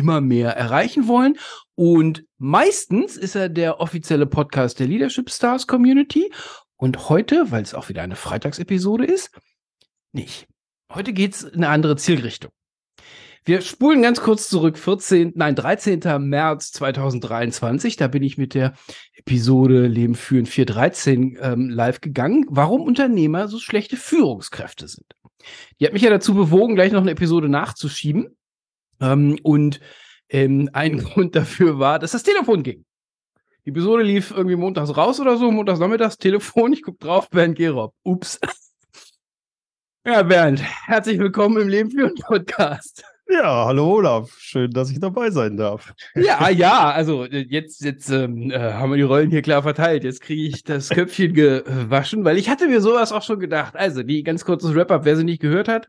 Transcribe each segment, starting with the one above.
immer mehr erreichen wollen. Und meistens ist er der offizielle Podcast der Leadership Stars Community. Und heute, weil es auch wieder eine Freitagsepisode ist, nicht. Heute geht es in eine andere Zielrichtung. Wir spulen ganz kurz zurück, 14, nein, 13. März 2023. Da bin ich mit der Episode Leben führen 413 ähm, live gegangen, warum Unternehmer so schlechte Führungskräfte sind. Die hat mich ja dazu bewogen, gleich noch eine Episode nachzuschieben. Ähm, und ähm, ein Grund dafür war, dass das Telefon ging. Die Episode lief irgendwie montags raus oder so, montags nachmittags, Telefon, ich guck drauf, Bernd Gerob. Ups. ja, Bernd, herzlich willkommen im Leben für einen Podcast. Ja, hallo Olaf, schön, dass ich dabei sein darf. Ja, ja, also äh, jetzt, jetzt ähm, äh, haben wir die Rollen hier klar verteilt. Jetzt kriege ich das Köpfchen gewaschen, weil ich hatte mir sowas auch schon gedacht. Also, die ganz kurzes Wrap-up, wer sie nicht gehört hat,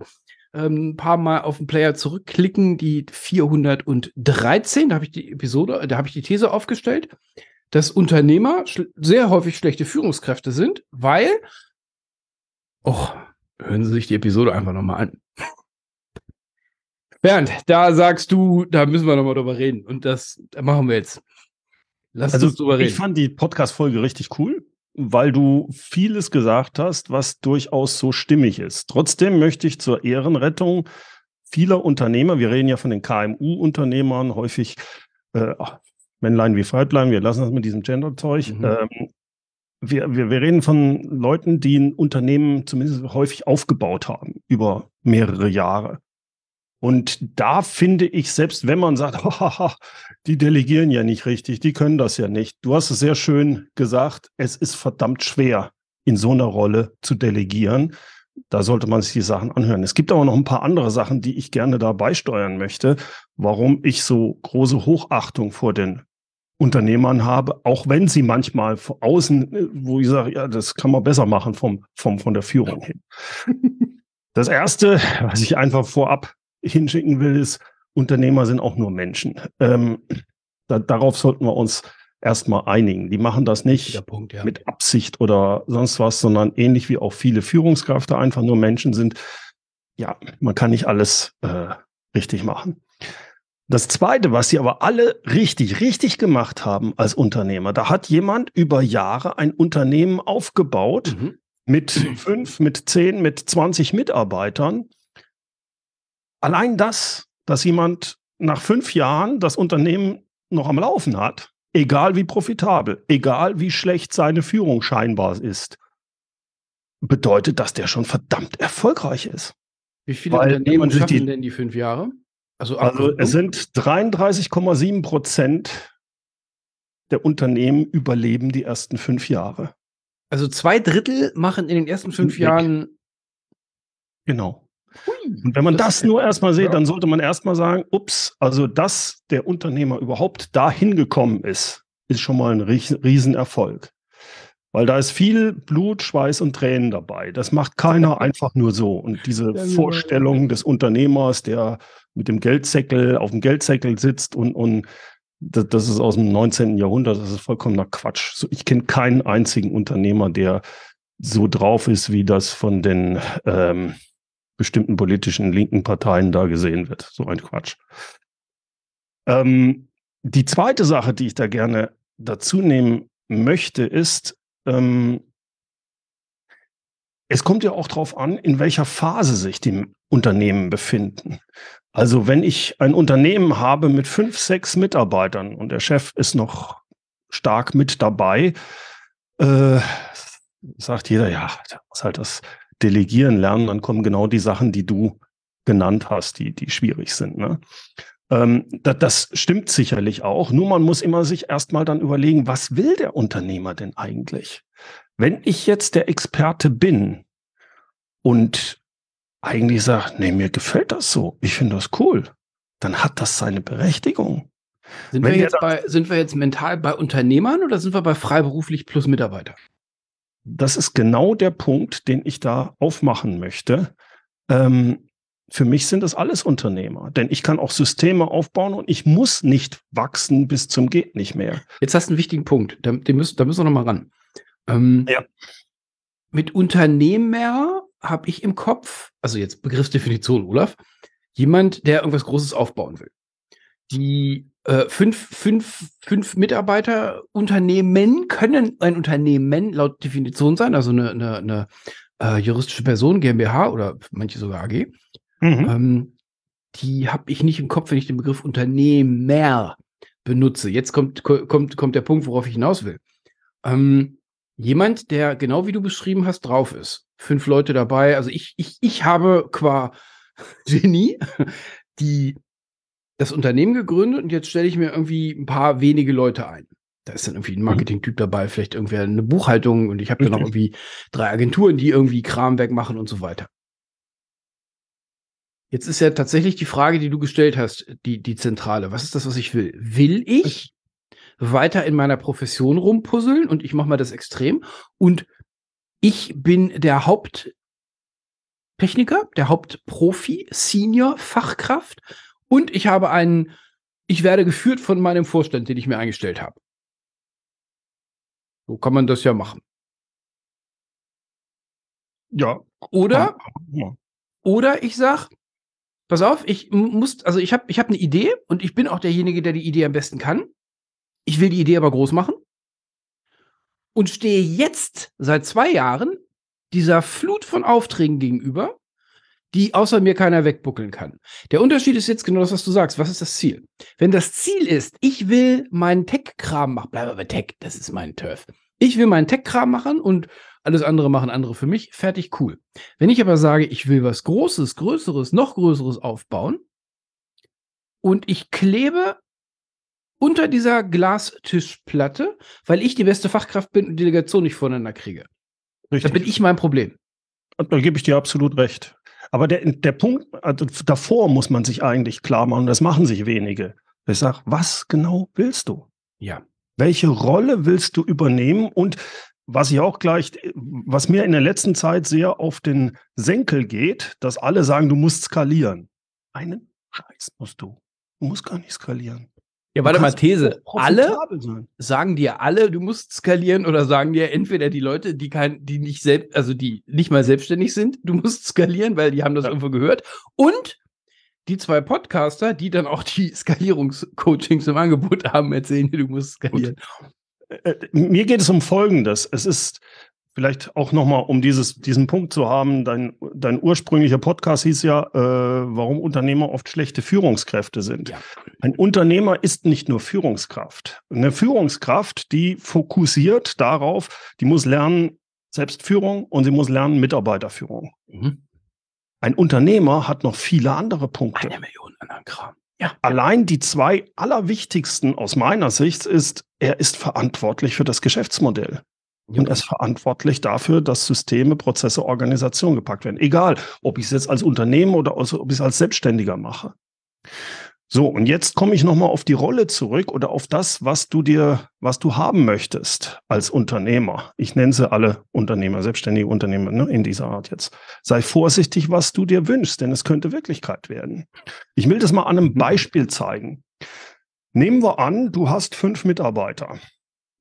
ein paar Mal auf den Player zurückklicken, die 413, da habe ich die Episode, da habe ich die These aufgestellt, dass Unternehmer sehr häufig schlechte Führungskräfte sind, weil, oh, hören Sie sich die Episode einfach nochmal an. Bernd, da sagst du, da müssen wir nochmal drüber reden. Und das machen wir jetzt. Lass also, uns drüber reden. Ich fand die Podcast-Folge richtig cool weil du vieles gesagt hast, was durchaus so stimmig ist. Trotzdem möchte ich zur Ehrenrettung vieler Unternehmer, wir reden ja von den KMU-Unternehmern, häufig äh, Männlein wie Weiblein, wir lassen das mit diesem Gender-Zeug. Mhm. Ähm, wir, wir, wir reden von Leuten, die ein Unternehmen zumindest häufig aufgebaut haben über mehrere Jahre. Und da finde ich, selbst wenn man sagt, die delegieren ja nicht richtig, die können das ja nicht. Du hast es sehr schön gesagt, es ist verdammt schwer, in so einer Rolle zu delegieren. Da sollte man sich die Sachen anhören. Es gibt aber noch ein paar andere Sachen, die ich gerne da beisteuern möchte, warum ich so große Hochachtung vor den Unternehmern habe, auch wenn sie manchmal von außen, wo ich sage, ja, das kann man besser machen vom, vom, von der Führung hin. Das erste, was ich einfach vorab hinschicken will, ist, Unternehmer sind auch nur Menschen. Ähm, da, darauf sollten wir uns erstmal einigen. Die machen das nicht Punkt, ja. mit Absicht oder sonst was, sondern ähnlich wie auch viele Führungskräfte einfach nur Menschen sind. Ja, man kann nicht alles äh, richtig machen. Das Zweite, was sie aber alle richtig, richtig gemacht haben als Unternehmer, da hat jemand über Jahre ein Unternehmen aufgebaut mhm. mit fünf, mit zehn, mit 20 Mitarbeitern allein das, dass jemand nach fünf Jahren das Unternehmen noch am Laufen hat, egal wie profitabel, egal wie schlecht seine Führung scheinbar ist, bedeutet, dass der schon verdammt erfolgreich ist. Wie viele Weil, Unternehmen schaffen die, denn die fünf Jahre? Also, also es sind 33,7 Prozent der Unternehmen überleben die ersten fünf Jahre. Also zwei Drittel machen in den ersten fünf Jahren. Genau. Und wenn man das, das nur erstmal sieht, ja. dann sollte man erstmal sagen, ups, also dass der Unternehmer überhaupt dahin gekommen ist, ist schon mal ein Riesenerfolg. Weil da ist viel Blut, Schweiß und Tränen dabei. Das macht keiner einfach nur so. Und diese ja, Vorstellung des Unternehmers, der mit dem Geldsäckel auf dem Geldsäckel sitzt und, und das, das ist aus dem 19. Jahrhundert, das ist vollkommener Quatsch. So, ich kenne keinen einzigen Unternehmer, der so drauf ist, wie das von den ähm, bestimmten politischen linken Parteien da gesehen wird. So ein Quatsch. Ähm, die zweite Sache, die ich da gerne dazu nehmen möchte, ist, ähm, es kommt ja auch darauf an, in welcher Phase sich die Unternehmen befinden. Also wenn ich ein Unternehmen habe mit fünf, sechs Mitarbeitern und der Chef ist noch stark mit dabei, äh, sagt jeder, ja, der muss halt das delegieren lernen, dann kommen genau die Sachen, die du genannt hast, die, die schwierig sind. Ne? Ähm, das, das stimmt sicherlich auch. Nur man muss immer sich erstmal dann überlegen, was will der Unternehmer denn eigentlich? Wenn ich jetzt der Experte bin und eigentlich sage, nee, mir gefällt das so, ich finde das cool, dann hat das seine Berechtigung. Sind wir, jetzt bei, sind wir jetzt mental bei Unternehmern oder sind wir bei freiberuflich plus Mitarbeiter? Das ist genau der Punkt, den ich da aufmachen möchte. Ähm, für mich sind das alles Unternehmer, denn ich kann auch Systeme aufbauen und ich muss nicht wachsen bis zum geht nicht mehr. Jetzt hast du einen wichtigen Punkt, da, müssen, da müssen wir noch mal ran. Ähm, ja. Mit Unternehmer habe ich im Kopf, also jetzt Begriffsdefinition, Olaf, jemand, der irgendwas Großes aufbauen will. Die äh, fünf, fünf, fünf Mitarbeiterunternehmen können ein Unternehmen laut Definition sein, also eine, eine, eine äh, juristische Person, GmbH oder manche sogar AG. Mhm. Ähm, die habe ich nicht im Kopf, wenn ich den Begriff Unternehmer benutze. Jetzt kommt, kommt, kommt der Punkt, worauf ich hinaus will. Ähm, jemand, der genau wie du beschrieben hast, drauf ist. Fünf Leute dabei. Also ich, ich, ich habe qua Genie die, das Unternehmen gegründet und jetzt stelle ich mir irgendwie ein paar wenige Leute ein. Da ist dann irgendwie ein mhm. Marketing-Typ dabei, vielleicht irgendwie eine Buchhaltung und ich habe dann noch irgendwie drei Agenturen, die irgendwie Kram wegmachen und so weiter. Jetzt ist ja tatsächlich die Frage, die du gestellt hast, die, die zentrale. Was ist das, was ich will? Will ich weiter in meiner Profession rumpuzzeln und ich mache mal das extrem und ich bin der Haupttechniker, der Hauptprofi, Senior, Fachkraft und ich habe einen, ich werde geführt von meinem Vorstand, den ich mir eingestellt habe. So kann man das ja machen. Ja. Oder, ja. oder ich sage, pass auf, ich muss, also ich habe ich hab eine Idee und ich bin auch derjenige, der die Idee am besten kann. Ich will die Idee aber groß machen und stehe jetzt seit zwei Jahren dieser Flut von Aufträgen gegenüber, die außer mir keiner wegbuckeln kann. Der Unterschied ist jetzt genau das, was du sagst. Was ist das Ziel? Wenn das Ziel ist, ich will meinen Tech-Kram machen, bleibe bei Tech, das ist mein Turf. Ich will meinen Tech-Kram machen und alles andere machen andere für mich. Fertig, cool. Wenn ich aber sage, ich will was Großes, Größeres, noch Größeres aufbauen und ich klebe unter dieser Glastischplatte, weil ich die beste Fachkraft bin und die Delegation nicht voneinander kriege. Richtig. Dann bin ich mein Problem. Und da gebe ich dir absolut recht. Aber der, der Punkt, also davor muss man sich eigentlich klar machen, das machen sich wenige. Ich sage, was genau willst du? Ja. Welche Rolle willst du übernehmen? Und was ich auch gleich, was mir in der letzten Zeit sehr auf den Senkel geht, dass alle sagen, du musst skalieren. Einen Scheiß musst du. Du musst gar nicht skalieren. Ja, warte mal, These. Alle sagen dir alle, du musst skalieren oder sagen dir entweder die Leute, die kein, die nicht selbst, also die nicht mal selbstständig sind, du musst skalieren, weil die haben das ja. irgendwo gehört. Und die zwei Podcaster, die dann auch die Skalierungscoachings im Angebot haben, erzählen dir, du musst skalieren. Gut. Äh, äh, mir geht es um Folgendes. Es ist Vielleicht auch nochmal, um dieses, diesen Punkt zu haben, dein, dein ursprünglicher Podcast hieß ja, äh, warum Unternehmer oft schlechte Führungskräfte sind. Ja. Ein Unternehmer ist nicht nur Führungskraft. Eine Führungskraft, die fokussiert darauf, die muss lernen Selbstführung und sie muss lernen Mitarbeiterführung. Mhm. Ein Unternehmer hat noch viele andere Punkte. Eine Million anderen Kram. Ja. Allein die zwei allerwichtigsten aus meiner Sicht ist, er ist verantwortlich für das Geschäftsmodell und er ist verantwortlich dafür, dass Systeme, Prozesse, Organisation gepackt werden. Egal, ob ich es jetzt als Unternehmen oder ob ich es als Selbstständiger mache. So, und jetzt komme ich nochmal auf die Rolle zurück oder auf das, was du dir, was du haben möchtest als Unternehmer. Ich nenne sie alle Unternehmer, selbstständige Unternehmer ne, in dieser Art jetzt. Sei vorsichtig, was du dir wünschst, denn es könnte Wirklichkeit werden. Ich will das mal an einem mhm. Beispiel zeigen. Nehmen wir an, du hast fünf Mitarbeiter.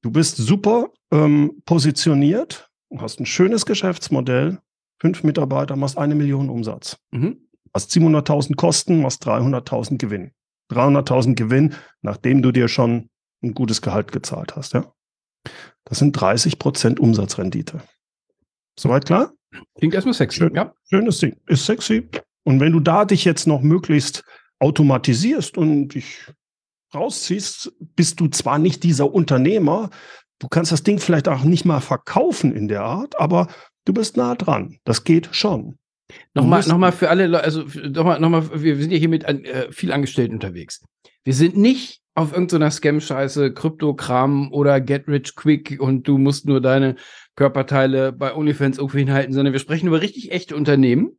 Du bist super ähm, positioniert, hast ein schönes Geschäftsmodell, fünf Mitarbeiter, machst eine Million Umsatz. Mhm. Hast 700.000 Kosten, machst 300.000 Gewinn. 300.000 Gewinn, nachdem du dir schon ein gutes Gehalt gezahlt hast. Ja? Das sind 30 Prozent Umsatzrendite. Soweit klar? Klingt erstmal sexy. Schön, ja. Schönes Ding. Ist sexy. Und wenn du da dich jetzt noch möglichst automatisierst und dich rausziehst, bist du zwar nicht dieser Unternehmer, du kannst das Ding vielleicht auch nicht mal verkaufen in der Art, aber du bist nah dran. Das geht schon. Nochmal, nochmal für alle Leute, also nochmal, nochmal, wir sind ja hier mit äh, viel Angestellten unterwegs. Wir sind nicht auf irgendeiner Scam-Scheiße, Krypto-Kram oder Get Rich Quick und du musst nur deine Körperteile bei OnlyFans irgendwo hinhalten, sondern wir sprechen über richtig echte Unternehmen.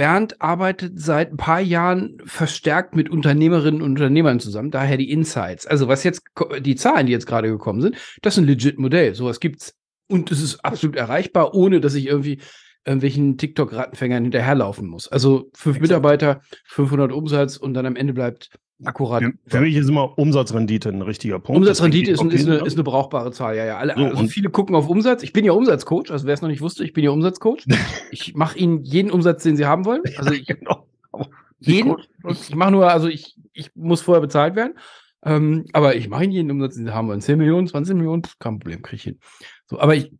Bernd arbeitet seit ein paar Jahren verstärkt mit Unternehmerinnen und Unternehmern zusammen, daher die Insights. Also was jetzt, die Zahlen, die jetzt gerade gekommen sind, das ist ein legit Modell. Sowas gibt's. Und es ist absolut erreichbar, ohne dass ich irgendwie irgendwelchen TikTok-Rattenfängern hinterherlaufen muss. Also fünf Exakt. Mitarbeiter, 500 Umsatz und dann am Ende bleibt akkurat. Für, für mich ist immer Umsatzrendite ein richtiger Punkt. Umsatzrendite ist, ist, eine, ist, eine, brauchbare Zahl, ja, ja. Alle, so, also viele gucken auf Umsatz. Ich bin ja Umsatzcoach, also wer es noch nicht wusste, ich bin ja Umsatzcoach. ich mache Ihnen jeden Umsatz, den Sie haben wollen. Also ich, genau. jeden. Ich mache nur, also ich, ich muss vorher bezahlt werden. Ähm, aber ich mache Ihnen jeden Umsatz, den Sie haben wollen. 10 Millionen, 20 Millionen, kein Problem, kriege ich hin. So, aber ich,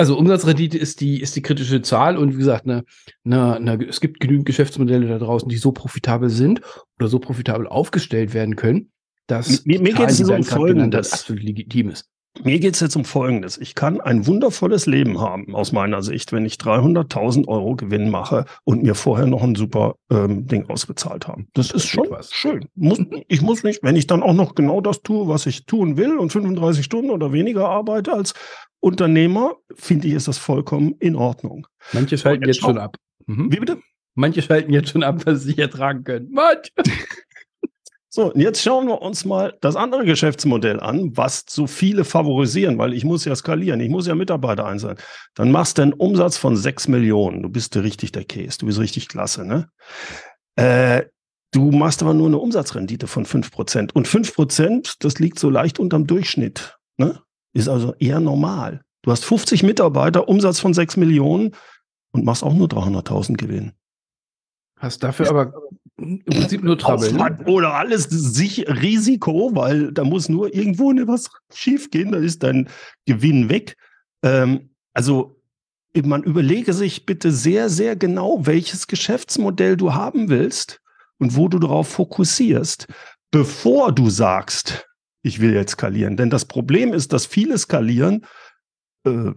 also Umsatzrendite ist die, ist die kritische Zahl und wie gesagt, ne, ne, ne, es gibt genügend Geschäftsmodelle da draußen, die so profitabel sind oder so profitabel aufgestellt werden können, dass mir, mir geht es um Folgendes. absolut legitim ist. Mir geht es jetzt um Folgendes. Ich kann ein wundervolles Leben haben, aus meiner Sicht, wenn ich 300.000 Euro Gewinn mache und mir vorher noch ein super ähm, Ding ausbezahlt habe. Das, das ist schon was. schön. Muss, ich muss nicht, wenn ich dann auch noch genau das tue, was ich tun will und 35 Stunden oder weniger arbeite als Unternehmer, finde ich, ist das vollkommen in Ordnung. Manche schalten jetzt, jetzt schon ab. Mhm. Wie bitte? Manche schalten jetzt schon ab, was sie hier tragen können. Manche. So, und jetzt schauen wir uns mal das andere Geschäftsmodell an, was so viele favorisieren, weil ich muss ja skalieren, ich muss ja Mitarbeiter einsetzen. Dann machst du einen Umsatz von 6 Millionen. Du bist richtig der Case, du bist richtig klasse, ne? Äh, du machst aber nur eine Umsatzrendite von 5%. Und 5%, das liegt so leicht unterm Durchschnitt. Ne? Ist also eher normal. Du hast 50 Mitarbeiter, Umsatz von 6 Millionen und machst auch nur 300.000 Gewinn. Hast dafür aber im Prinzip nur Trouble. Ne? Oder alles sich Risiko, weil da muss nur irgendwo was schief gehen, dann ist dein Gewinn weg. Ähm, also man überlege sich bitte sehr, sehr genau, welches Geschäftsmodell du haben willst und wo du darauf fokussierst, bevor du sagst, ich will jetzt skalieren. Denn das Problem ist, dass viele skalieren, äh,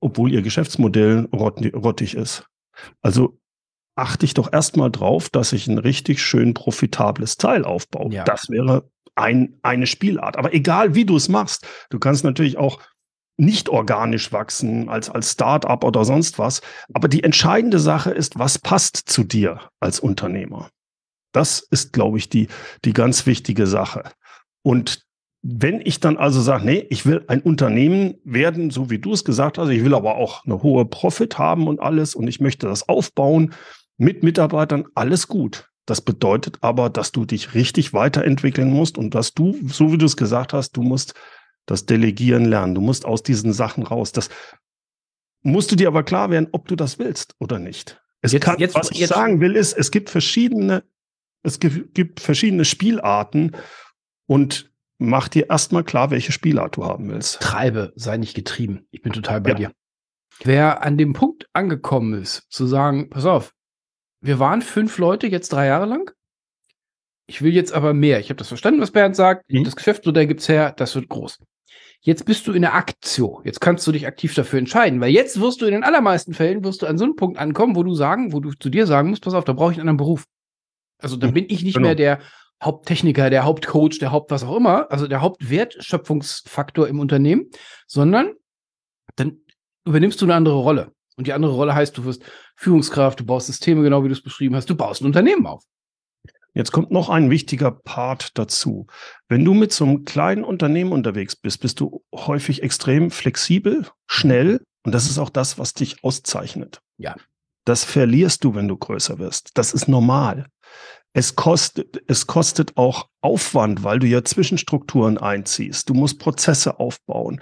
obwohl ihr Geschäftsmodell rottig ist. Also achte ich doch erstmal drauf, dass ich ein richtig schön profitables Teil aufbaue. Ja. Das wäre ein, eine Spielart. Aber egal wie du es machst, du kannst natürlich auch nicht organisch wachsen als, als Start-up oder sonst was. Aber die entscheidende Sache ist, was passt zu dir als Unternehmer? Das ist, glaube ich, die, die ganz wichtige Sache. Und wenn ich dann also sage, nee, ich will ein Unternehmen werden, so wie du es gesagt hast, ich will aber auch eine hohe Profit haben und alles und ich möchte das aufbauen, mit Mitarbeitern alles gut. Das bedeutet aber, dass du dich richtig weiterentwickeln musst und dass du, so wie du es gesagt hast, du musst das Delegieren lernen. Du musst aus diesen Sachen raus. Das musst du dir aber klar werden, ob du das willst oder nicht. Es jetzt, kann, jetzt, was ich jetzt, sagen will, ist, es gibt verschiedene, es gibt, gibt verschiedene Spielarten und mach dir erstmal klar, welche Spielart du haben willst. Treibe, sei nicht getrieben. Ich bin total bei ja. dir. Wer an dem Punkt angekommen ist, zu sagen, pass auf, wir waren fünf Leute jetzt drei Jahre lang. Ich will jetzt aber mehr. Ich habe das verstanden, was Bernd sagt. Mhm. Das Geschäftsmodell gibt's her, das wird groß. Jetzt bist du in der Aktio. Jetzt kannst du dich aktiv dafür entscheiden, weil jetzt wirst du in den allermeisten Fällen wirst du an so einen Punkt ankommen, wo du sagen, wo du zu dir sagen musst, pass auf, da brauche ich einen anderen Beruf. Also da mhm. bin ich nicht genau. mehr der Haupttechniker, der Hauptcoach, der Haupt was auch immer, also der Hauptwertschöpfungsfaktor im Unternehmen, sondern dann übernimmst du eine andere Rolle. Und die andere Rolle heißt, du wirst Führungskraft, du baust Systeme, genau wie du es beschrieben hast, du baust ein Unternehmen auf. Jetzt kommt noch ein wichtiger Part dazu. Wenn du mit so einem kleinen Unternehmen unterwegs bist, bist du häufig extrem flexibel, schnell und das ist auch das, was dich auszeichnet. Ja. Das verlierst du, wenn du größer wirst. Das ist normal. Es kostet, es kostet auch Aufwand, weil du ja Zwischenstrukturen einziehst. Du musst Prozesse aufbauen.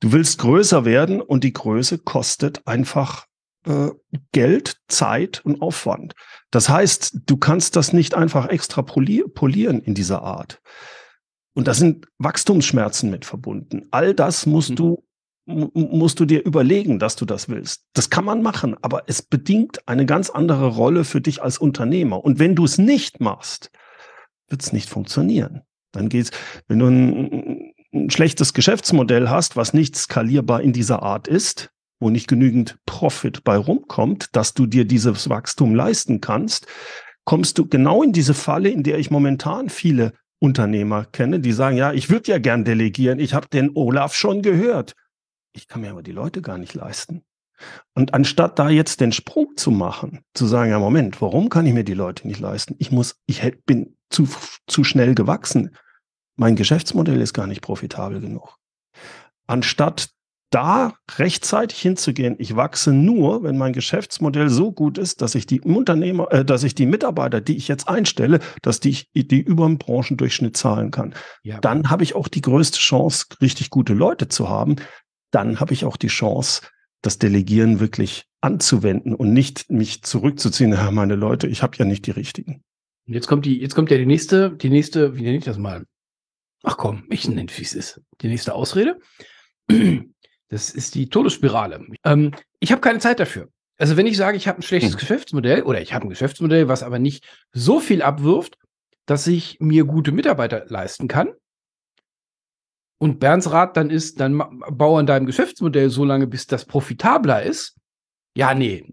Du willst größer werden und die Größe kostet einfach äh, Geld, Zeit und Aufwand. Das heißt, du kannst das nicht einfach extrapolieren in dieser Art. Und da sind Wachstumsschmerzen mit verbunden. All das musst mhm. du musst du dir überlegen, dass du das willst. Das kann man machen, aber es bedingt eine ganz andere Rolle für dich als Unternehmer. Und wenn du es nicht machst, wird es nicht funktionieren. Dann geht's, wenn du ein, ein schlechtes Geschäftsmodell hast, was nicht skalierbar in dieser Art ist, wo nicht genügend Profit bei rumkommt, dass du dir dieses Wachstum leisten kannst, kommst du genau in diese Falle, in der ich momentan viele Unternehmer kenne, die sagen, ja, ich würde ja gern delegieren, ich habe den Olaf schon gehört. Ich kann mir aber die Leute gar nicht leisten. Und anstatt da jetzt den Sprung zu machen, zu sagen, ja, Moment, warum kann ich mir die Leute nicht leisten? Ich muss, ich bin zu, zu schnell gewachsen. Mein Geschäftsmodell ist gar nicht profitabel genug. Anstatt da rechtzeitig hinzugehen, ich wachse nur, wenn mein Geschäftsmodell so gut ist, dass ich die Unternehmer, äh, dass ich die Mitarbeiter, die ich jetzt einstelle, dass die die über den Branchendurchschnitt zahlen kann. Ja. Dann habe ich auch die größte Chance, richtig gute Leute zu haben. Dann habe ich auch die Chance, das Delegieren wirklich anzuwenden und nicht mich zurückzuziehen, ja, meine Leute, ich habe ja nicht die richtigen. Jetzt kommt die, jetzt kommt ja die nächste, die nächste, wie nenne ich das mal? Ach komm, ich nenne wie es ist. Die nächste Ausrede. Das ist die Todesspirale. Ähm, ich habe keine Zeit dafür. Also wenn ich sage, ich habe ein schlechtes hm. Geschäftsmodell oder ich habe ein Geschäftsmodell, was aber nicht so viel abwirft, dass ich mir gute Mitarbeiter leisten kann. Und Bernds Rat dann ist, dann bau an deinem Geschäftsmodell so lange, bis das profitabler ist. Ja, nee.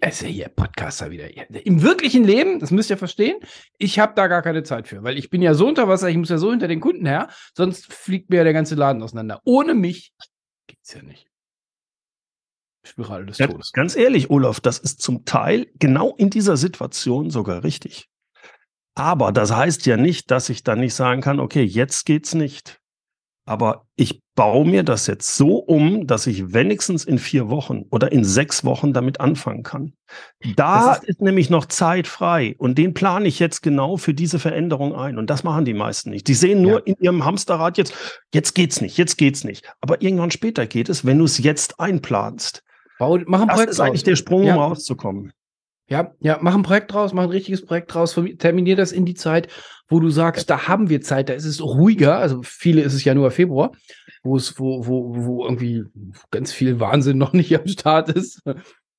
Also hier, Podcaster wieder. Im wirklichen Leben, das müsst ihr verstehen, ich habe da gar keine Zeit für, weil ich bin ja so unter Wasser, ich muss ja so hinter den Kunden her, sonst fliegt mir ja der ganze Laden auseinander. Ohne mich Gibt's ja nicht. Spirale des Todes. Ganz ehrlich, Olaf, das ist zum Teil genau in dieser Situation sogar richtig. Aber das heißt ja nicht, dass ich dann nicht sagen kann, okay, jetzt geht's nicht. Aber ich baue mir das jetzt so um, dass ich wenigstens in vier Wochen oder in sechs Wochen damit anfangen kann. Da ist, ist, nämlich noch Zeit frei und den plane ich jetzt genau für diese Veränderung ein. Und das machen die meisten nicht. Die sehen nur ja. in ihrem Hamsterrad jetzt, jetzt geht's nicht, jetzt geht's nicht. Aber irgendwann später geht es, wenn du es jetzt einplanst. Bau, mach ein das Projekt ist eigentlich der Sprung, ja. um rauszukommen. Ja, ja, mach ein Projekt draus, mach ein richtiges Projekt draus, terminier das in die Zeit, wo du sagst, da haben wir Zeit, da ist es ruhiger. Also viele ist es Januar, Februar, wo es, wo, wo, wo irgendwie ganz viel Wahnsinn noch nicht am Start ist.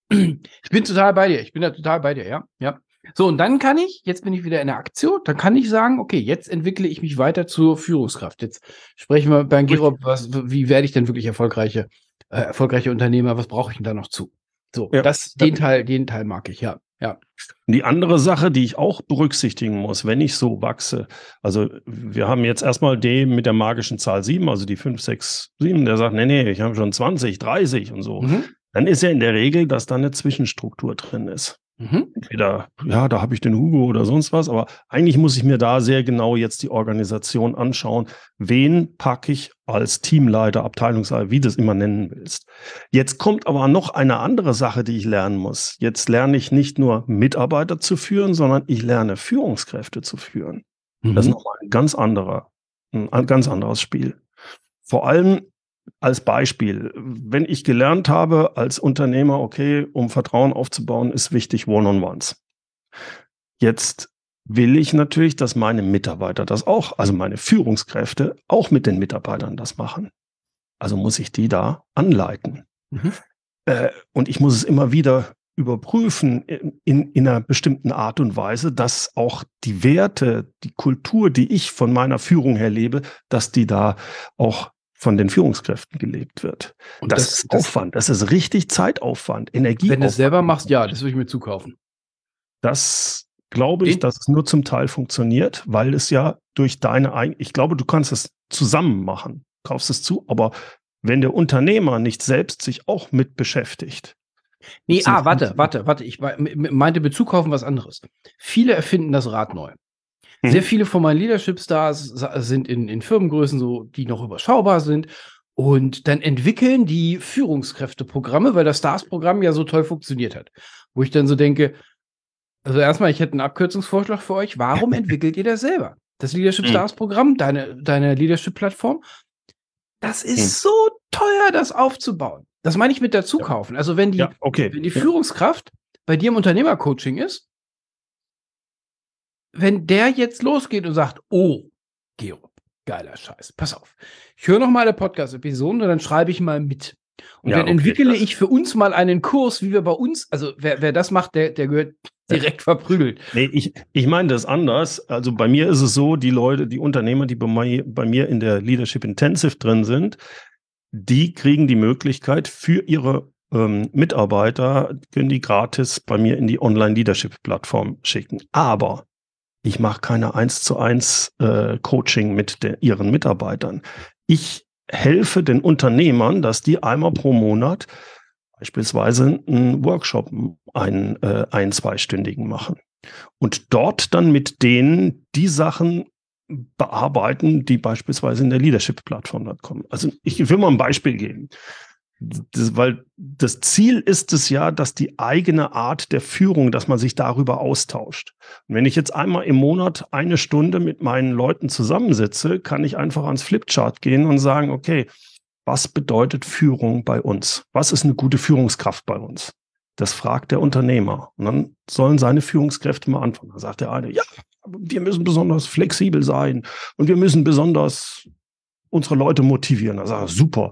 Ich bin total bei dir, ich bin da total bei dir, ja, ja. So, und dann kann ich, jetzt bin ich wieder in der Aktion, dann kann ich sagen, okay, jetzt entwickle ich mich weiter zur Führungskraft. Jetzt sprechen wir bei Gerob, was, wie werde ich denn wirklich erfolgreiche, äh, erfolgreiche Unternehmer, was brauche ich denn da noch zu? So, ja. das, den Teil, den Teil mag ich, ja. Ja. Die andere Sache, die ich auch berücksichtigen muss, wenn ich so wachse, also wir haben jetzt erstmal den mit der magischen Zahl 7, also die 5, 6, 7, der sagt, nee, nee, ich habe schon 20, 30 und so. Mhm. Dann ist ja in der Regel, dass da eine Zwischenstruktur drin ist. Mhm. Entweder, ja, da habe ich den Hugo oder sonst was, aber eigentlich muss ich mir da sehr genau jetzt die Organisation anschauen. Wen packe ich als Teamleiter, Abteilungsleiter, wie du es immer nennen willst. Jetzt kommt aber noch eine andere Sache, die ich lernen muss. Jetzt lerne ich nicht nur Mitarbeiter zu führen, sondern ich lerne Führungskräfte zu führen. Mhm. Das ist nochmal ein ganz anderer, ein ganz anderes Spiel. Vor allem als Beispiel, wenn ich gelernt habe als Unternehmer, okay, um Vertrauen aufzubauen, ist wichtig One-on-Ones. Jetzt will ich natürlich, dass meine Mitarbeiter das auch, also meine Führungskräfte auch mit den Mitarbeitern das machen. Also muss ich die da anleiten. Mhm. Äh, und ich muss es immer wieder überprüfen in, in, in einer bestimmten Art und Weise, dass auch die Werte, die Kultur, die ich von meiner Führung her lebe, dass die da auch von den Führungskräften gelebt wird. Und das, das ist Aufwand, das ist richtig Zeitaufwand, Energie. Wenn du es selber machst, ja, das würde ich mir zukaufen. Das glaube ich, dass es nur zum Teil funktioniert, weil es ja durch deine eigene, ich glaube, du kannst es zusammen machen, kaufst es zu, aber wenn der Unternehmer nicht selbst sich auch mit beschäftigt. Nee, ah, warte, warte, warte, ich meinte Bezug kaufen was anderes. Viele erfinden das Rad neu. Mhm. Sehr viele von meinen Leadership-Stars sind in, in Firmengrößen so, die noch überschaubar sind. Und dann entwickeln die Führungskräfteprogramme, weil das Stars-Programm ja so toll funktioniert hat. Wo ich dann so denke, also erstmal, ich hätte einen Abkürzungsvorschlag für euch. Warum entwickelt ihr das selber? Das Leadership mhm. Stars Programm, deine, deine Leadership-Plattform, das ist mhm. so teuer, das aufzubauen. Das meine ich mit dazu kaufen. Also wenn die, ja, okay. wenn die Führungskraft bei dir im Unternehmercoaching ist, wenn der jetzt losgeht und sagt, oh, Gero, geiler Scheiß, pass auf, ich höre noch mal eine Podcast-Episode und dann schreibe ich mal mit. Und ja, dann okay, entwickle ich für uns mal einen Kurs, wie wir bei uns, also wer, wer das macht, der, der gehört direkt verprügelt. Nee, ich, ich meine das anders. Also bei mir ist es so, die Leute, die Unternehmer, die bei mir, bei mir in der Leadership Intensive drin sind, die kriegen die Möglichkeit für ihre ähm, Mitarbeiter, können die gratis bei mir in die Online-Leadership-Plattform schicken. Aber ich mache keine eins zu eins äh, Coaching mit der, ihren Mitarbeitern. Ich helfe den Unternehmern, dass die einmal pro Monat beispielsweise einen Workshop, einen äh, ein-, zweistündigen machen. Und dort dann mit denen die Sachen bearbeiten, die beispielsweise in der Leadership-Plattform kommen. Also ich will mal ein Beispiel geben. Das, weil das Ziel ist es ja, dass die eigene Art der Führung, dass man sich darüber austauscht. Und wenn ich jetzt einmal im Monat eine Stunde mit meinen Leuten zusammensitze, kann ich einfach ans Flipchart gehen und sagen, okay, was bedeutet Führung bei uns? Was ist eine gute Führungskraft bei uns? Das fragt der Unternehmer. Und dann sollen seine Führungskräfte mal antworten. Dann sagt der eine, ja, wir müssen besonders flexibel sein und wir müssen besonders unsere Leute motivieren. Da sagt er, super,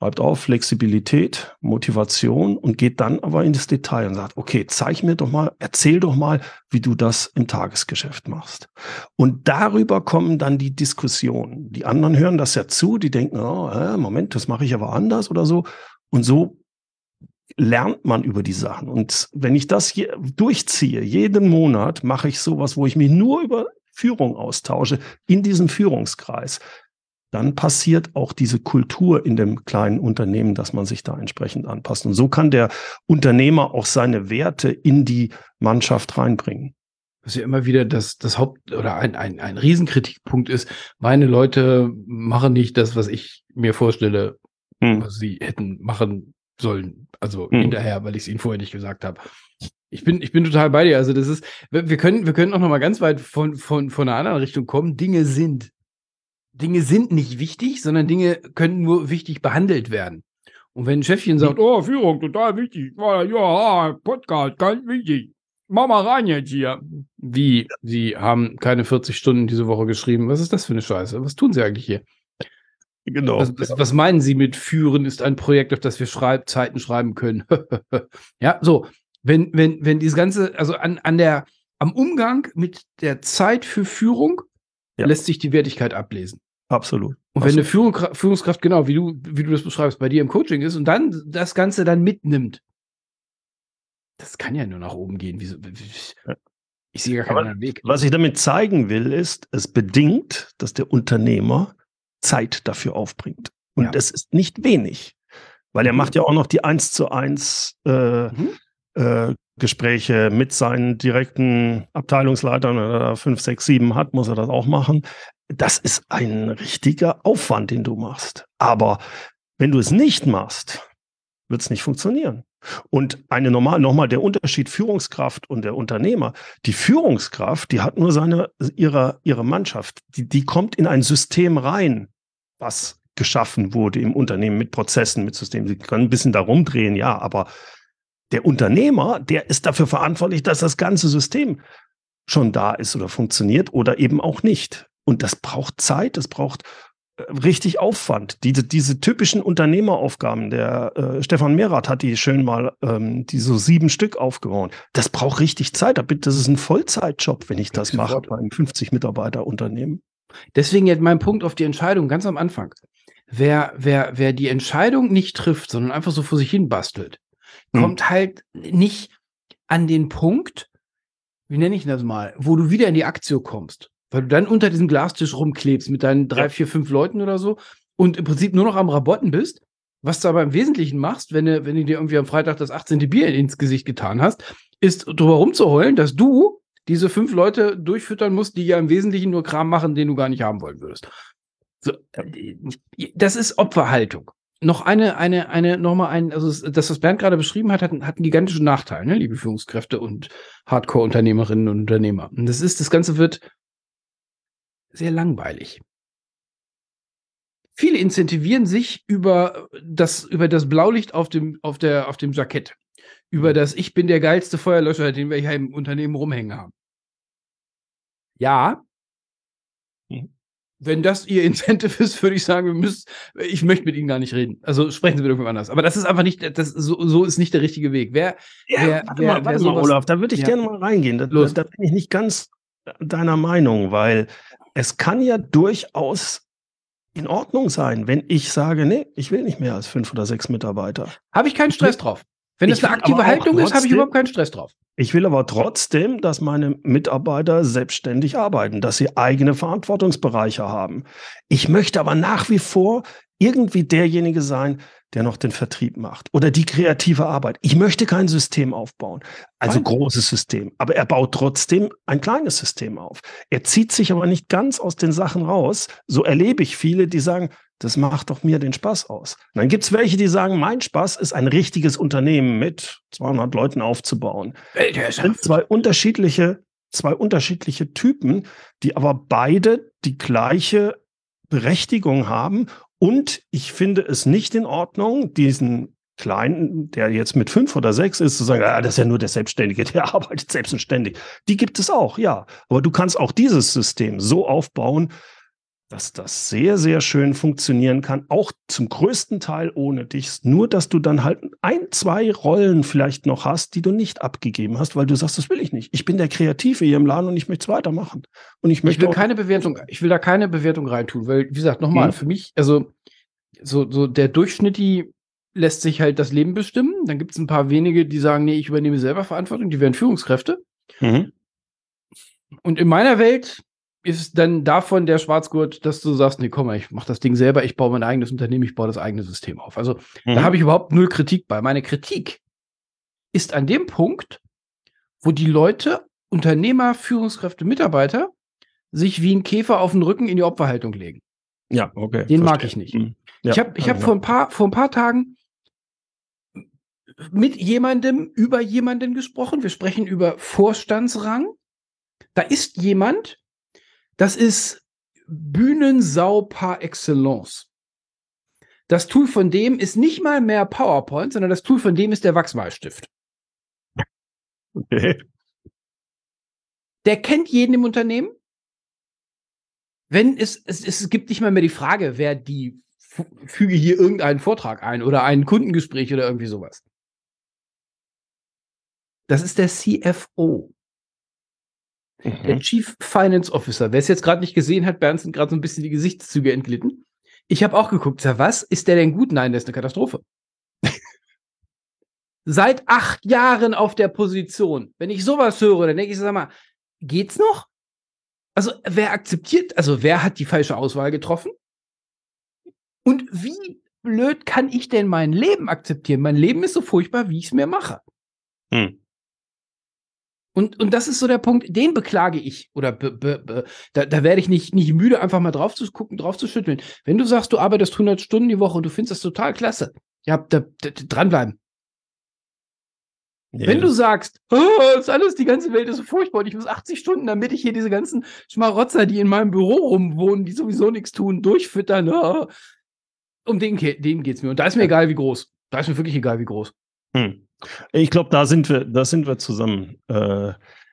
schreibt auf Flexibilität, Motivation und geht dann aber ins Detail und sagt, okay, zeig mir doch mal, erzähl doch mal, wie du das im Tagesgeschäft machst. Und darüber kommen dann die Diskussionen. Die anderen hören das ja zu, die denken, oh, äh, Moment, das mache ich aber anders oder so. Und so lernt man über die Sachen. Und wenn ich das hier durchziehe, jeden Monat mache ich sowas, wo ich mich nur über Führung austausche in diesem Führungskreis dann passiert auch diese Kultur in dem kleinen Unternehmen, dass man sich da entsprechend anpasst. Und so kann der Unternehmer auch seine Werte in die Mannschaft reinbringen. Was ja immer wieder das, das Haupt- oder ein, ein, ein Riesenkritikpunkt ist, meine Leute machen nicht das, was ich mir vorstelle, hm. was sie hätten machen sollen. Also hm. hinterher, weil ich es ihnen vorher nicht gesagt habe. Ich bin, ich bin total bei dir. Also das ist, wir können, wir können auch noch mal ganz weit von, von, von einer anderen Richtung kommen. Dinge sind Dinge sind nicht wichtig, sondern Dinge können nur wichtig behandelt werden. Und wenn ein Chefchen sagt, oh, Führung, total wichtig, ja, Podcast, ganz wichtig, mach mal rein jetzt hier. Wie, Sie haben keine 40 Stunden diese Woche geschrieben. Was ist das für eine Scheiße? Was tun Sie eigentlich hier? Genau. Was, was, was meinen Sie mit führen ist ein Projekt, auf das wir Schreib Zeiten schreiben können? ja, so. Wenn, wenn, wenn dieses Ganze, also an, an der, am Umgang mit der Zeit für Führung ja. lässt sich die Wertigkeit ablesen. Absolut. Und wenn eine Führung, Führungskraft, genau, wie du, wie du das beschreibst, bei dir im Coaching ist und dann das Ganze dann mitnimmt, das kann ja nur nach oben gehen. Wieso, ich sehe gar keinen anderen Weg. Was ich damit zeigen will, ist, es bedingt, dass der Unternehmer Zeit dafür aufbringt. Und ja. das ist nicht wenig, weil er mhm. macht ja auch noch die eins zu eins äh, mhm. äh, Gespräche mit seinen direkten Abteilungsleitern, wenn er da fünf, sechs, sieben hat, muss er das auch machen das ist ein richtiger Aufwand, den du machst. Aber wenn du es nicht machst, wird es nicht funktionieren. Und eine normal, nochmal der Unterschied Führungskraft und der Unternehmer. Die Führungskraft, die hat nur seine, ihre, ihre Mannschaft. Die, die kommt in ein System rein, was geschaffen wurde im Unternehmen mit Prozessen, mit Systemen. Sie können ein bisschen darum drehen, ja, aber der Unternehmer, der ist dafür verantwortlich, dass das ganze System schon da ist oder funktioniert oder eben auch nicht. Und das braucht Zeit, das braucht äh, richtig Aufwand. Diese, diese typischen Unternehmeraufgaben, der äh, Stefan Mehrath hat die schön mal, ähm, die so sieben Stück aufgebaut. Das braucht richtig Zeit. Das ist ein Vollzeitjob, wenn ich das mache bei einem 50 Mitarbeiter Unternehmen. Deswegen jetzt mein Punkt auf die Entscheidung ganz am Anfang. Wer, wer, wer die Entscheidung nicht trifft, sondern einfach so vor sich hin bastelt, hm. kommt halt nicht an den Punkt, wie nenne ich das mal, wo du wieder in die Aktie kommst. Weil du dann unter diesem Glastisch rumklebst mit deinen drei, ja. vier, fünf Leuten oder so und im Prinzip nur noch am Rabotten bist. Was du aber im Wesentlichen machst, wenn du, wenn du dir irgendwie am Freitag das 18. Bier ins Gesicht getan hast, ist drüber rumzuheulen, dass du diese fünf Leute durchfüttern musst, die ja im Wesentlichen nur Kram machen, den du gar nicht haben wollen würdest. So, das ist Opferhaltung. Noch eine, eine, eine, nochmal ein, also das, was Bernd gerade beschrieben hat, hat, hat einen gigantischen Nachteil, ne, liebe Führungskräfte und Hardcore-Unternehmerinnen und Unternehmer. Und das ist, das Ganze wird sehr langweilig. Viele incentivieren sich über das, über das Blaulicht auf dem, auf, der, auf dem Jackett. Über das Ich bin der geilste Feuerlöscher, den wir hier im Unternehmen rumhängen haben. Ja. Mhm. Wenn das Ihr Incentive ist, würde ich sagen, wir müssen, ich möchte mit Ihnen gar nicht reden. Also sprechen Sie mit irgendjemand anders. Aber das ist einfach nicht, das, so, so ist nicht der richtige Weg. Wer, ja, wer, warte wer, mal, warte mal, Olaf, da würde ich ja. gerne mal reingehen. Da, da, da bin ich nicht ganz deiner Meinung, weil es kann ja durchaus in Ordnung sein, wenn ich sage, nee, ich will nicht mehr als fünf oder sechs Mitarbeiter. Habe ich keinen Stress drauf. Wenn das eine aktive Haltung trotzdem, ist, habe ich überhaupt keinen Stress drauf. Ich will aber trotzdem, dass meine Mitarbeiter selbstständig arbeiten, dass sie eigene Verantwortungsbereiche haben. Ich möchte aber nach wie vor irgendwie derjenige sein, der noch den Vertrieb macht oder die kreative Arbeit. Ich möchte kein System aufbauen, also Nein. großes System, aber er baut trotzdem ein kleines System auf. Er zieht sich aber nicht ganz aus den Sachen raus. So erlebe ich viele, die sagen, das macht doch mir den Spaß aus. Und dann gibt es welche, die sagen, mein Spaß ist ein richtiges Unternehmen mit 200 Leuten aufzubauen. Das sind zwei unterschiedliche, zwei unterschiedliche Typen, die aber beide die gleiche Berechtigung haben. Und ich finde es nicht in Ordnung, diesen Kleinen, der jetzt mit fünf oder sechs ist, zu sagen, ah, das ist ja nur der Selbstständige, der arbeitet selbstständig. Die gibt es auch, ja. Aber du kannst auch dieses System so aufbauen, dass das sehr, sehr schön funktionieren kann, auch zum größten Teil ohne dich. Nur, dass du dann halt ein, zwei Rollen vielleicht noch hast, die du nicht abgegeben hast, weil du sagst, das will ich nicht. Ich bin der Kreative hier im Laden und ich möchte es weitermachen. Und ich möchte. Ich will keine Bewertung, ich will da keine Bewertung reintun, weil, wie gesagt, nochmal, mhm. für mich, also, so, so der Durchschnitti lässt sich halt das Leben bestimmen. Dann gibt es ein paar wenige, die sagen, nee, ich übernehme selber Verantwortung, die werden Führungskräfte. Mhm. Und in meiner Welt ist dann davon der Schwarzgurt, dass du sagst, nee, komm mal, ich mach das Ding selber, ich baue mein eigenes Unternehmen, ich baue das eigene System auf. Also mhm. da habe ich überhaupt null Kritik bei. Meine Kritik ist an dem Punkt, wo die Leute, Unternehmer, Führungskräfte, Mitarbeiter, sich wie ein Käfer auf den Rücken in die Opferhaltung legen. Ja, okay. Den verstehe. mag ich nicht. Mhm. Ja, ich habe ich hab ja. vor, ein paar, vor ein paar Tagen mit jemandem über jemanden gesprochen. Wir sprechen über Vorstandsrang. Da ist jemand, das ist Bühnensau par excellence. Das Tool von dem ist nicht mal mehr PowerPoint, sondern das Tool von dem ist der Wachsmalstift. Okay. Der kennt jeden im Unternehmen. Wenn es, es, es gibt nicht mal mehr die Frage, wer die füge hier irgendeinen Vortrag ein oder ein Kundengespräch oder irgendwie sowas. Das ist der CFO. Mhm. Der Chief Finance Officer. Wer es jetzt gerade nicht gesehen hat, Bernd sind gerade so ein bisschen die Gesichtszüge entglitten. Ich habe auch geguckt, sag, was? Ist der denn gut? Nein, der ist eine Katastrophe. Seit acht Jahren auf der Position. Wenn ich sowas höre, dann denke ich, sag mal, geht's noch? Also, wer akzeptiert, also wer hat die falsche Auswahl getroffen? Und wie blöd kann ich denn mein Leben akzeptieren? Mein Leben ist so furchtbar, wie ich es mir mache. Hm. Und, und das ist so der Punkt, den beklage ich. Oder be, be, be, da, da werde ich nicht, nicht müde, einfach mal drauf zu gucken, drauf zu schütteln. Wenn du sagst, du arbeitest 100 Stunden die Woche und du findest das total klasse, ja, da, da, dranbleiben. Ja. Wenn du sagst, oh, ist alles, die ganze Welt ist so furchtbar und ich muss 80 Stunden, damit ich hier diese ganzen Schmarotzer, die in meinem Büro rumwohnen, die sowieso nichts tun, durchfüttern, oh, um den, den geht es mir. Und da ist mir egal, wie groß. Da ist mir wirklich egal, wie groß. Hm. Ich glaube, da sind wir, da sind wir zusammen. Äh,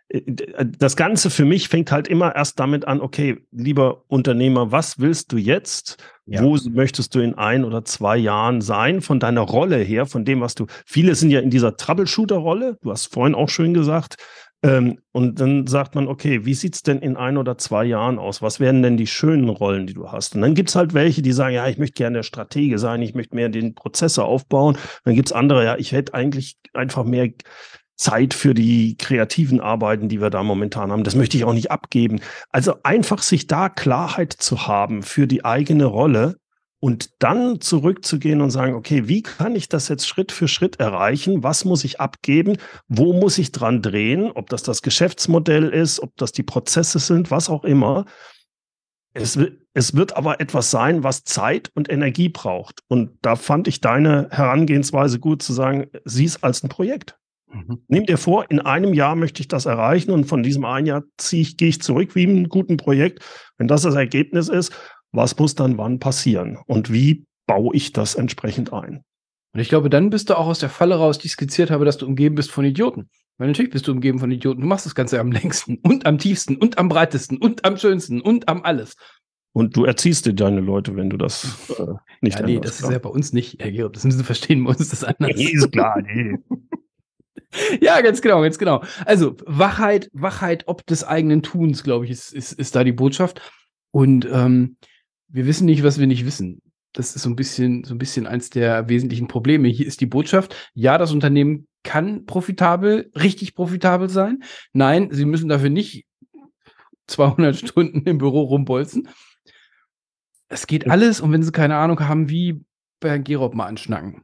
das Ganze für mich fängt halt immer erst damit an, okay, lieber Unternehmer, was willst du jetzt? Ja. Wo möchtest du in ein oder zwei Jahren sein von deiner Rolle her, von dem, was du, viele sind ja in dieser Troubleshooter-Rolle, du hast vorhin auch schön gesagt, ähm, und dann sagt man, okay, wie sieht es denn in ein oder zwei Jahren aus? Was wären denn die schönen Rollen, die du hast? Und dann gibt es halt welche, die sagen, ja, ich möchte gerne der Stratege sein, ich möchte mehr den Prozesse aufbauen. Und dann gibt es andere, ja, ich hätte eigentlich einfach mehr Zeit für die kreativen Arbeiten, die wir da momentan haben. Das möchte ich auch nicht abgeben. Also einfach sich da Klarheit zu haben für die eigene Rolle und dann zurückzugehen und sagen, okay, wie kann ich das jetzt Schritt für Schritt erreichen? Was muss ich abgeben? Wo muss ich dran drehen? Ob das das Geschäftsmodell ist, ob das die Prozesse sind, was auch immer. Es, es wird aber etwas sein, was Zeit und Energie braucht. Und da fand ich deine Herangehensweise gut zu sagen, sieh es als ein Projekt. Mhm. Nimm dir vor, in einem Jahr möchte ich das erreichen und von diesem einen Jahr ziehe ich, gehe ich zurück wie einem guten Projekt. Wenn das das Ergebnis ist, was muss dann wann passieren und wie baue ich das entsprechend ein. Und ich glaube, dann bist du auch aus der Falle raus, die ich skizziert habe, dass du umgeben bist von Idioten. Weil natürlich bist du umgeben von Idioten. Du machst das Ganze am längsten und am tiefsten und am breitesten und am schönsten und am alles. Und du erziehst dir deine Leute, wenn du das äh, nicht Ja, nee, das klar. ist ja bei uns nicht, Herr Gerob. Das müssen Sie verstehen, bei uns ist das anders. Nee, ist klar, nee. ja, ganz genau, ganz genau. Also Wachheit, Wachheit ob des eigenen Tuns, glaube ich, ist, ist, ist da die Botschaft. Und ähm, wir wissen nicht, was wir nicht wissen. das ist so ein bisschen, so ein bisschen eins der wesentlichen Probleme. Hier ist die Botschaft, ja, das Unternehmen kann profitabel, richtig profitabel sein. Nein, sie müssen dafür nicht 200 Stunden im Büro rumbolzen. Es geht alles und wenn sie keine Ahnung haben, wie bei Herrn Gerob mal anschnacken.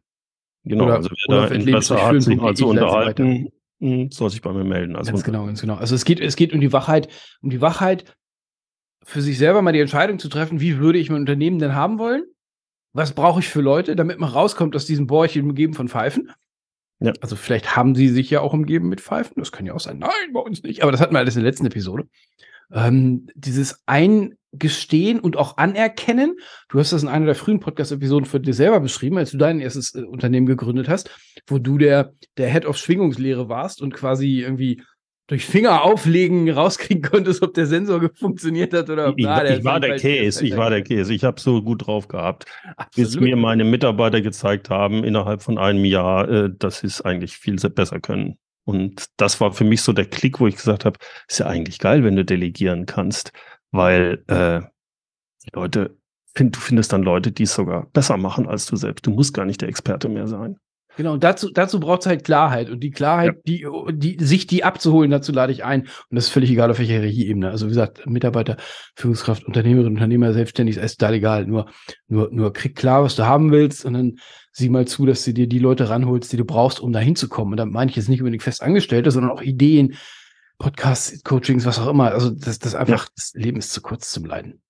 Genau, oder, also wer da Interesse hat, sich mal zu unterhalten, hm, soll sich bei mir melden. Also ganz genau, ganz genau. Also es geht, es geht um die Wachheit, um die Wachheit, für sich selber mal die Entscheidung zu treffen, wie würde ich mein Unternehmen denn haben wollen? Was brauche ich für Leute, damit man rauskommt aus diesem Bäuchchen umgeben von Pfeifen? Ja. Also vielleicht haben sie sich ja auch umgeben mit Pfeifen. Das kann ja auch sein. Nein, bei uns nicht. Aber das hatten wir alles in der letzten Episode. Ähm, dieses Eingestehen und auch Anerkennen. Du hast das in einer der frühen Podcast-Episoden für dir selber beschrieben, als du dein erstes äh, Unternehmen gegründet hast, wo du der, der Head of Schwingungslehre warst und quasi irgendwie durch Finger auflegen rauskriegen konntest, ob der Sensor funktioniert hat oder ob ich, na, ich war der Case, ich war der Case. Ich habe so gut drauf gehabt, Absolut. bis mir meine Mitarbeiter gezeigt haben innerhalb von einem Jahr, äh, dass sie es eigentlich viel besser können. Und das war für mich so der Klick, wo ich gesagt habe, ist ja eigentlich geil, wenn du delegieren kannst, weil äh, Leute, find, du findest dann Leute, die es sogar besser machen als du selbst. Du musst gar nicht der Experte mehr sein. Genau, und dazu, dazu braucht es halt Klarheit. Und die Klarheit, ja. die, die, sich die abzuholen, dazu lade ich ein. Und das ist völlig egal, auf welcher Hierarchieebene. Also wie gesagt, Mitarbeiter, Führungskraft, Unternehmerin, Unternehmer, selbstständig, ist total egal. Nur, nur, nur krieg klar, was du haben willst und dann sieh mal zu, dass du dir die Leute ranholst, die du brauchst, um da hinzukommen. Und da meine ich jetzt nicht unbedingt Festangestellte, sondern auch Ideen, Podcasts, Coachings, was auch immer. Also das, das einfach, ja. das Leben ist zu kurz zum Leiden.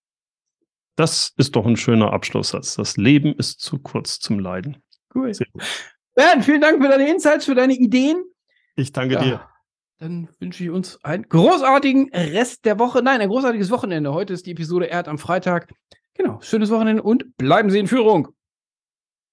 Das ist doch ein schöner Abschlusssatz. Das Leben ist zu kurz zum Leiden. Cool. Bernd, vielen Dank für deine Insights, für deine Ideen. Ich danke ja, dir. Dann wünsche ich uns einen großartigen Rest der Woche. Nein, ein großartiges Wochenende. Heute ist die Episode Erd am Freitag. Genau, schönes Wochenende und bleiben Sie in Führung.